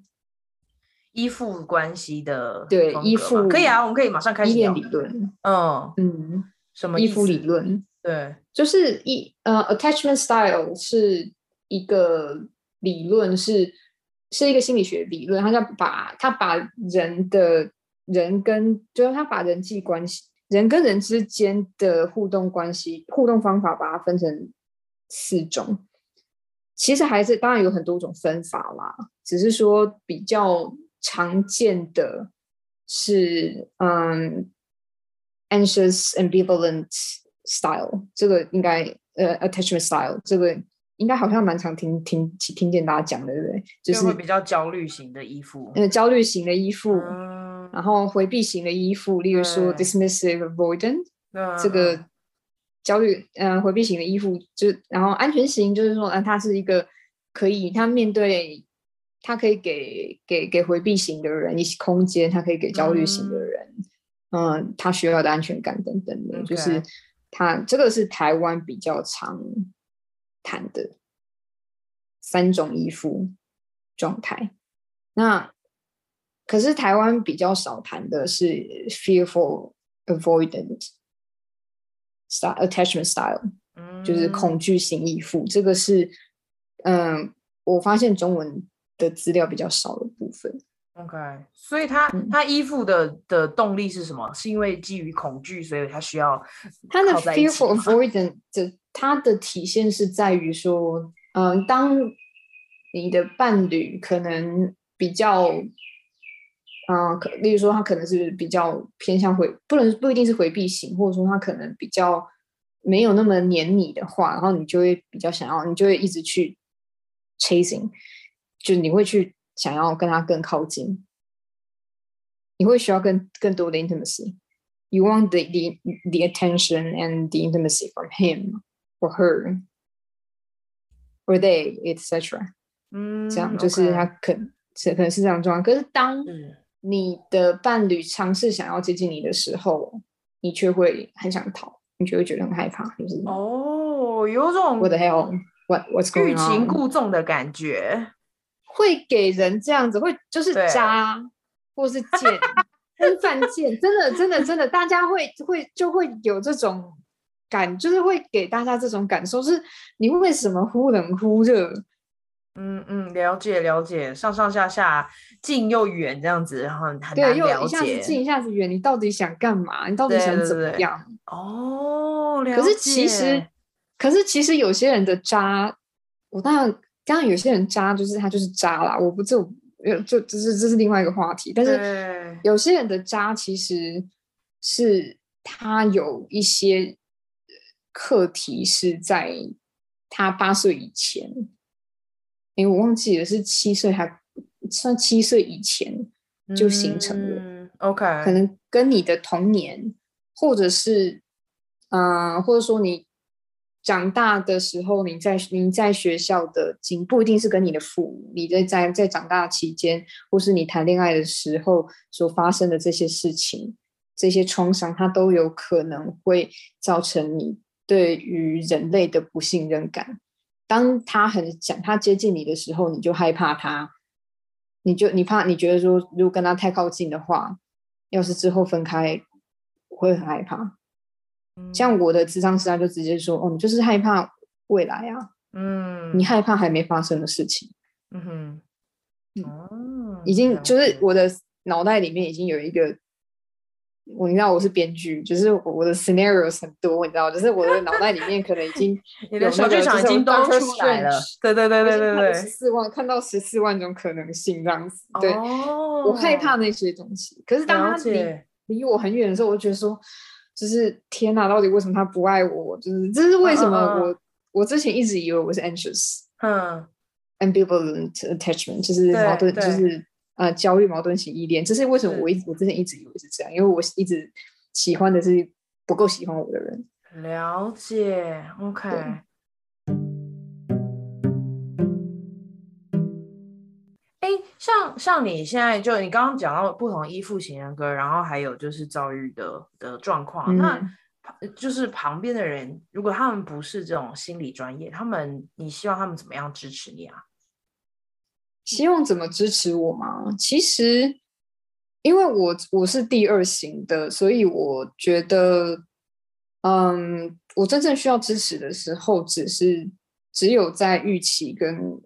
依附关系的对依附可以啊，我们可以马上开始聊依恋理论。嗯嗯，什么依附理论？对，就是一呃 attachment style 是一个理论，是是一个心理学理论，它叫把它把人的人跟就是他把人际关系。人跟人之间的互动关系、互动方法，把它分成四种。其实还是当然有很多种分法啦，只是说比较常见的是，嗯，anxious ambivalent style，这个应该呃 attachment style，这个应该好像蛮常听听听见大家讲的，对不对？就是会比较焦虑型的依附，呃，焦虑型的依附。嗯然后回避型的依附，例如说 dismissive avoidant，这个焦虑，嗯、呃，回避型的依附，就然后安全型就是说，嗯、呃，他是一个可以，他面对，他可以给给给回避型的人一些空间，他可以给焦虑型的人，嗯、呃，他需要的安全感等等的.就是他这个是台湾比较常谈的三种依附状态，那。可是台湾比较少谈的是 fearful avoidant style attachment style，嗯，就是恐惧型依附。这个是，嗯，我发现中文的资料比较少的部分。OK，所以他他依附的的动力是什么？是因为基于恐惧，所以他需要他的 fearful avoidant 的它的体现是在于说，嗯，当你的伴侣可能比较。啊，可例如说，他可能是比较偏向回，不能不一定是回避型，或者说他可能比较没有那么黏你的话，然后你就会比较想要，你就会一直去 chasing，就你会去想要跟他更靠近，你会需要更更多的 intimacy，you want the the the attention and the intimacy from him or her or they etc，嗯，这样就是他可可能是这样状况，可是当嗯。你的伴侣尝试想要接近你的时候，你却会很想逃，你就会觉得很害怕，就是哦，有种 hell，what what's going on？欲擒故纵的感觉，会给人这样子，会就是渣，或是贱，跟犯贱，真的真的真的，大家会会就会有这种感，就是会给大家这种感受，是你为什么忽冷忽热？嗯嗯，了解了解，上上下下近又远这样子，然后很难了解。对，又一下子近一下子远，你到底想干嘛？你到底想怎么样？对对对哦，了解。可是其实，可是其实有些人的渣，我当然当然有些人渣，就是他就是渣啦。我不就就这是这是另外一个话题。但是有些人的渣其实是他有一些课题是在他八岁以前。因为我忘记了是七岁还算七岁以前就形成了。嗯，OK，可能跟你的童年，或者是，嗯、呃，或者说你长大的时候，你在你在学校的经不一定是跟你的父母，你在在在长大期间，或是你谈恋爱的时候所发生的这些事情，这些创伤，它都有可能会造成你对于人类的不信任感。当他很想他接近你的时候，你就害怕他，你就你怕你觉得说，如果跟他太靠近的话，要是之后分开，我会很害怕。嗯、像我的智商师他就直接说，哦，你就是害怕未来啊，嗯，你害怕还没发生的事情，嗯哼，哦，已经就是我的脑袋里面已经有一个。我你知道我是编剧，就是我的 scenarios 很多，你知道，就是我的脑袋里面可能已经有、那个，你的小剧场已经都出来了。对对对对对对，十四万看到十四万种可能性这样子。对，哦、我害怕那些东西。可是当他离离我很远的时候，我就觉得说，就是天哪，到底为什么他不爱我？就是这是为什么我？我之前一直以为我是 anxious，嗯，ambivalent attachment，就是矛盾，就是。呃，焦虑、矛盾型依恋，这是为什么？我一直我之前一直以为是这样，因为我一直喜欢的是不够喜欢我的人。了解，OK。哎，像像你现在就你刚刚讲到不同依附型人格，然后还有就是遭遇的的状况，嗯、那就是旁边的人，如果他们不是这种心理专业，他们你希望他们怎么样支持你啊？希望怎么支持我吗？其实，因为我我是第二型的，所以我觉得，嗯，我真正需要支持的时候，只是只有在预期跟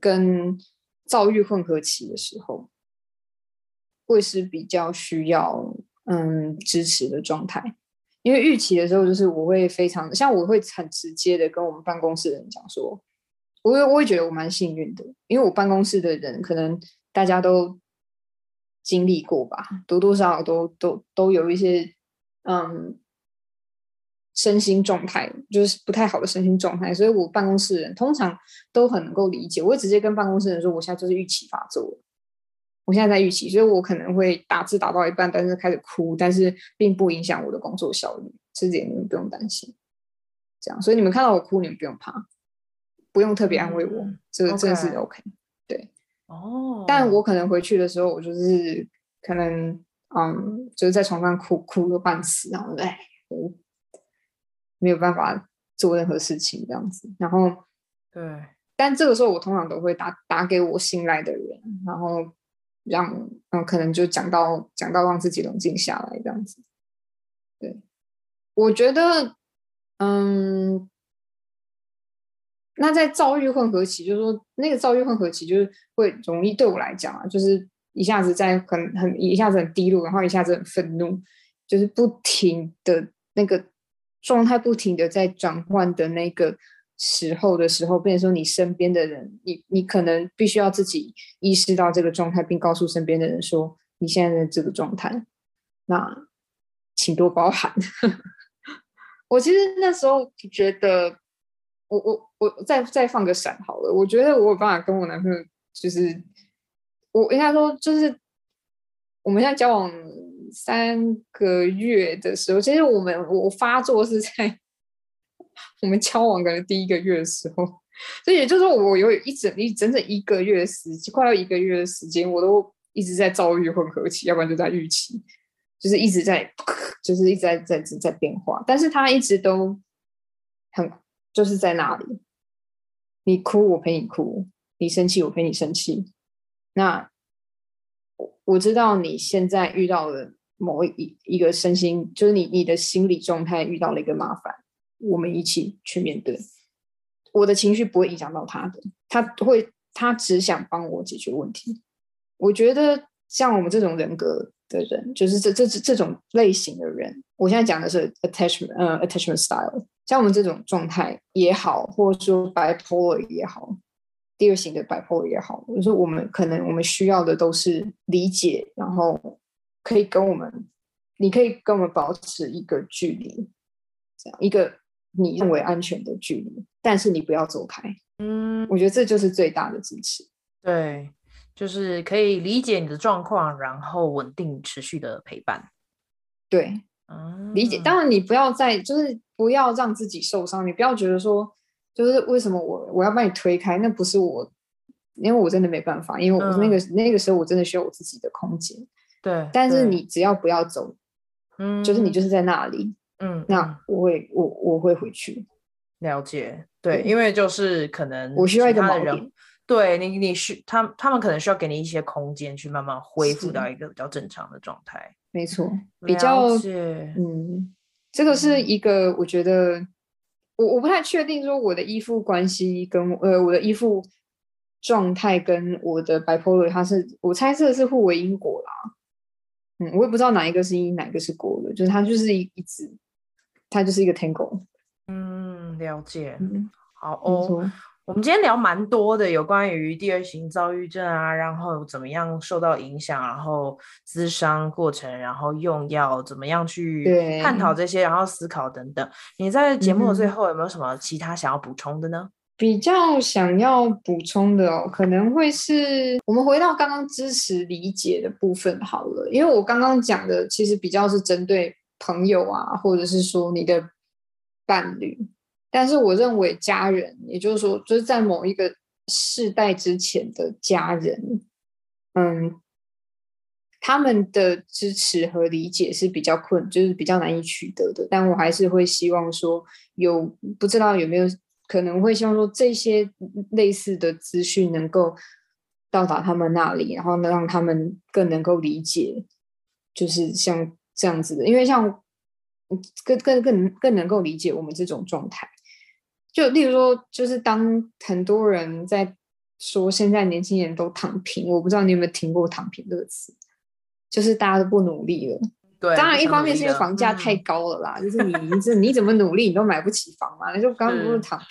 跟躁郁混合期的时候，会是比较需要嗯支持的状态。因为预期的时候，就是我会非常像我会很直接的跟我们办公室的人讲说。我我也觉得我蛮幸运的，因为我办公室的人可能大家都经历过吧，多多少少都都都有一些嗯身心状态，就是不太好的身心状态，所以我办公室人通常都很能够理解。我会直接跟办公室人说，我现在就是预期发作，我现在在预期，所以我可能会打字打到一半，但是开始哭，但是并不影响我的工作效率，这点你们不用担心。这样，所以你们看到我哭，你们不用怕。不用特别安慰我，嗯、这个真的是 OK，对。哦。但我可能回去的时候，我就是可能，嗯，就是在床上哭哭个半死，然后哎，我没有办法做任何事情这样子。然后，对。但这个时候，我通常都会打打给我信赖的人，然后让嗯，可能就讲到讲到让自己冷静下来这样子。对，我觉得，嗯。那在躁郁混合期，就是说那个躁郁混合期，就是会容易对我来讲啊，就是一下子在很很一下子很低落，然后一下子很愤怒，就是不停的那个状态不停的在转换的那个时候的时候，变成说你身边的人，你你可能必须要自己意识到这个状态，并告诉身边的人说你现在的这个状态，那请多包涵。我其实那时候觉得。我我我再再放个闪好了，我觉得我有办法跟我男朋友，就是我应该说就是我们现在交往三个月的时候，其实我们我发作是在我们交往的第一个月的时候，所以也就是说我有一整一整整一个月的时间，快要一个月的时间，我都一直在遭遇混合期，要不然就在预期，就是一直在就是一直在在在变化，但是他一直都很。就是在那里，你哭我陪你哭，你生气我陪你生气。那我我知道你现在遇到了某一一个身心，就是你你的心理状态遇到了一个麻烦，我们一起去面对。我的情绪不会影响到他的，他会他只想帮我解决问题。我觉得像我们这种人格的人，就是这这这这种类型的人，我现在讲的是 attachment，呃，attachment style。像我们这种状态也好，或者说 bipolar 也好，第二型的 bipolar 也好，就是我们可能我们需要的都是理解，然后可以跟我们，你可以跟我们保持一个距离，这样一个你认为安全的距离，但是你不要走开。嗯，我觉得这就是最大的支持。对，就是可以理解你的状况，然后稳定持续的陪伴。对。理解，当然你不要再就是不要让自己受伤，你不要觉得说就是为什么我我要把你推开，那不是我，因为我真的没办法，因为我那个、嗯、那个时候我真的需要我自己的空间。对，但是你只要不要走，嗯，就是你就是在那里，嗯，那我会我我会回去。了解，对，因为就是可能我需要一个锚点，对你你需他他们可能需要给你一些空间去慢慢恢复到一个比较正常的状态。没错，比较嗯，这个是一个我觉得我我不太确定说我的依附关系跟呃我的依附状态跟我的 bipolar 它是我猜测是互为因果啦，嗯，我也不知道哪一个是因哪一个是果的，就是它就是一一直它就是一个 tangle，嗯，了解，嗯，好哦。我们今天聊蛮多的，有关于第二型躁郁症啊，然后怎么样受到影响，然后咨商过程，然后用药，怎么样去探讨这些，然后思考等等。你在节目的最后有没有什么其他想要补充的呢？比较想要补充的哦，可能会是我们回到刚刚支持理解的部分好了，因为我刚刚讲的其实比较是针对朋友啊，或者是说你的伴侣。但是我认为家人，也就是说，就是在某一个世代之前的家人，嗯，他们的支持和理解是比较困，就是比较难以取得的。但我还是会希望说，有不知道有没有可能会希望说，这些类似的资讯能够到达他们那里，然后呢，让他们更能够理解，就是像这样子的，因为像更更更更能够理解我们这种状态。就例如说，就是当很多人在说现在年轻人都躺平，我不知道你有没有听过“躺平”这个词，就是大家都不努力了。对，当然一方面是因为房价太高了啦，嗯、就是你你你怎么努力你都买不起房嘛，那就刚刚不是躺平。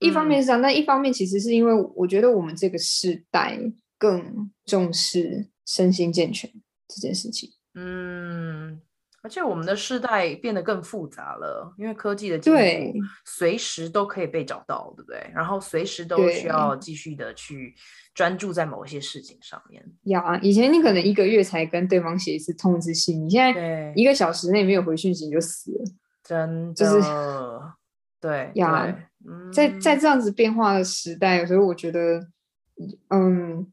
一方面是这样，那、嗯、一方面其实是因为我觉得我们这个世代更重视身心健全这件事情。嗯。而且我们的世代变得更复杂了，因为科技的进步，随时都可以被找到，对不对？然后随时都需要继续的去专注在某一些事情上面。呀，以前你可能一个月才跟对方写一次通知信，你现在一个小时内没有回讯息你就死了，真的。就是对呀，在在这样子变化的时代，所以我觉得，嗯，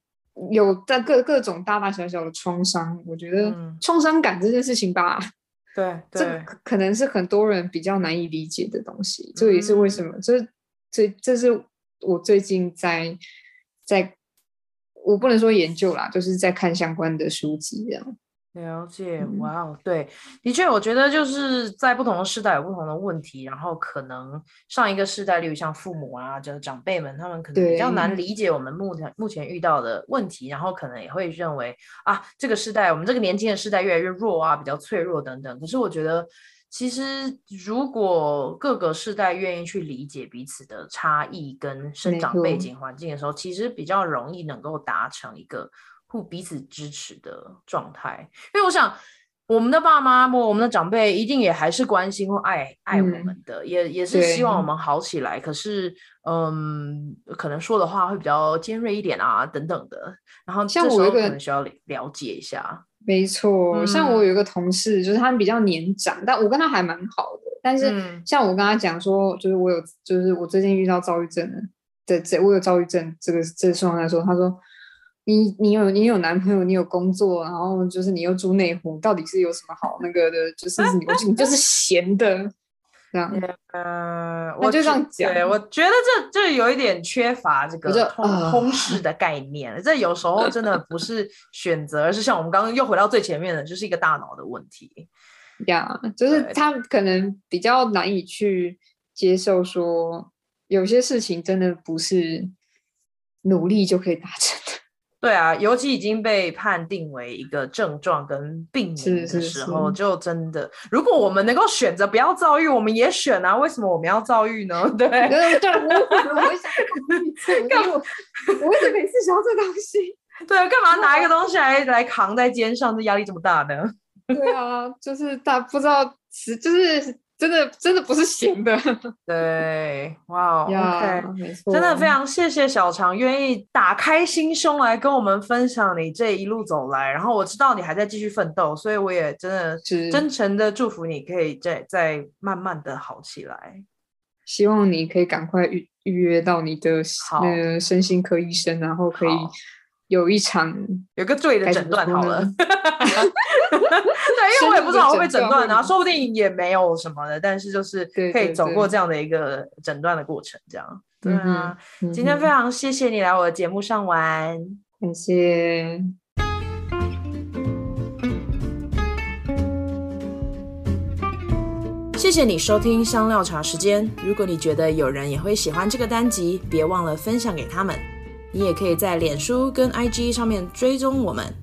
有在各各种大大小小的创伤，我觉得创伤感这件事情吧。对，对，这可能是很多人比较难以理解的东西。这也是为什么，这这这是我最近在在，我不能说研究啦，就是在看相关的书籍这样。了解，哇哦，对，的确，我觉得就是在不同的世代有不同的问题，然后可能上一个世代，例如像父母啊，就是长辈们，他们可能比较难理解我们目前目前遇到的问题，然后可能也会认为啊，这个世代，我们这个年轻的世代越来越弱啊，比较脆弱等等。可是我觉得，其实如果各个世代愿意去理解彼此的差异跟生长背景环境的时候，其实比较容易能够达成一个。互彼此支持的状态，因为我想，我们的爸妈或我们的长辈一定也还是关心或爱爱我们的，嗯、也也是希望我们好起来。可是，嗯，可能说的话会比较尖锐一点啊，等等的。然后，像我可能需要了解一下。没错，嗯、像我有一个同事，就是他们比较年长，但我跟他还蛮好的。但是，像我跟他讲说，就是我有，就是我最近遇到躁郁症的，这我有躁郁症这个这个状况来说，他说。你你有你有男朋友，你有工作，然后就是你又住内湖，到底是有什么好那个的？就是你你就是闲的这样。呃，我就这样讲。对，我觉得这这有一点缺乏这个通通识的概念。这有时候真的不是选择，而是像我们刚刚又回到最前面的，就是一个大脑的问题。呀，就是他可能比较难以去接受说，有些事情真的不是努力就可以达成的。对啊，尤其已经被判定为一个症状跟病名的时候，就真的，如果我们能够选择不要遭遇，我们也选啊。为什么我们要遭遇呢？对 对对，我我我想干嘛？我为什么每次想要这东西？对啊，干嘛拿一个东西来来扛在肩上？这压力这么大呢？对啊，就是大不知道，就是。真的真的不是闲的，对，哇、wow，OK，没错，真的非常谢谢小常愿意打开心胸来跟我们分享你这一路走来，然后我知道你还在继续奋斗，所以我也真的是。真诚的祝福你可以再再慢慢的好起来，希望你可以赶快预预约到你的那个身心科医生，然后可以。有一场有个对的诊断好了，对，因为我也不知道会不会诊断，然后说不定也没有什么的，但是就是可以走过这样的一个诊断的过程，这样。对啊，今天非常谢谢你来我的节目上玩，感谢，谢谢你收听香料茶时间。如果你觉得有人也会喜欢这个单集，别忘了分享给他们。你也可以在脸书跟 IG 上面追踪我们。